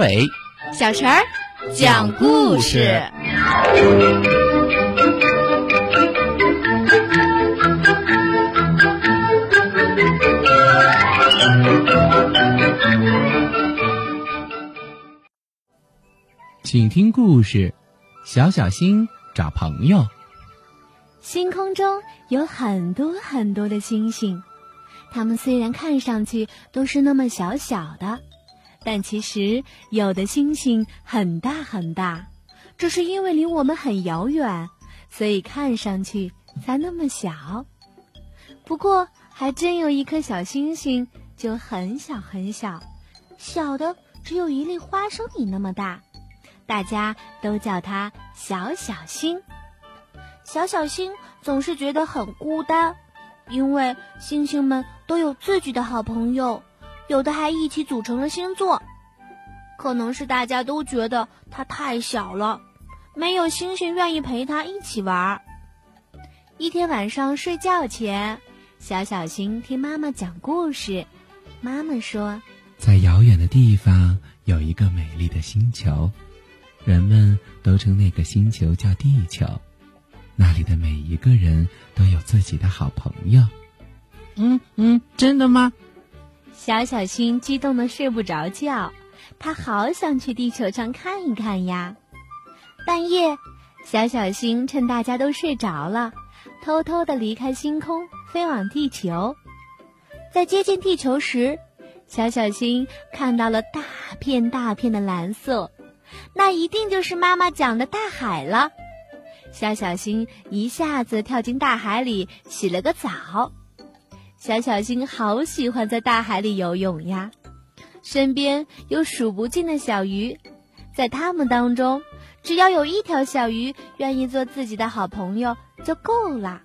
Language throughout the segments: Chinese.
伟、小陈儿讲故事。请听故事：小小星找朋友。星空中有很多很多的星星，它们虽然看上去都是那么小小的，但其实有的星星很大很大。这是因为离我们很遥远，所以看上去才那么小。不过，还真有一颗小星星就很小很小，小的只有一粒花生米那么大。大家都叫它小小星。小小星总是觉得很孤单，因为星星们都有自己的好朋友，有的还一起组成了星座。可能是大家都觉得它太小了，没有星星愿意陪它一起玩。一天晚上睡觉前，小小星听妈妈讲故事。妈妈说，在遥远的地方有一个美丽的星球。人们都称那个星球叫地球，那里的每一个人都有自己的好朋友。嗯嗯，真的吗？小小星激动的睡不着觉，他好想去地球上看一看呀。半夜，小小星趁大家都睡着了，偷偷的离开星空，飞往地球。在接近地球时，小小星看到了大片大片的蓝色。那一定就是妈妈讲的大海了。小小星一下子跳进大海里，洗了个澡。小小星好喜欢在大海里游泳呀，身边有数不尽的小鱼，在它们当中，只要有一条小鱼愿意做自己的好朋友就够了。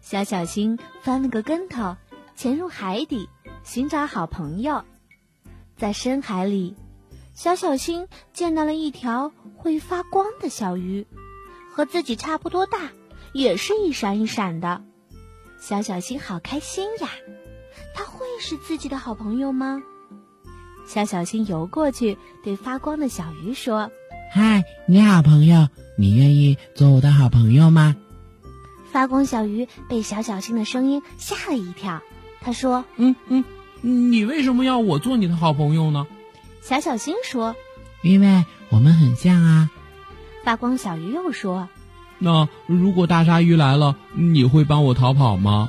小小星翻了个跟头，潜入海底寻找好朋友，在深海里。小小星见到了一条会发光的小鱼，和自己差不多大，也是一闪一闪的。小小星好开心呀！他会是自己的好朋友吗？小小星游过去，对发光的小鱼说：“嗨，你好，朋友，你愿意做我的好朋友吗？”发光小鱼被小小星的声音吓了一跳，他说：“嗯嗯，你为什么要我做你的好朋友呢？”小小星说：“因为我们很像啊。”发光小鱼又说：“那如果大鲨鱼来了，你会帮我逃跑吗？”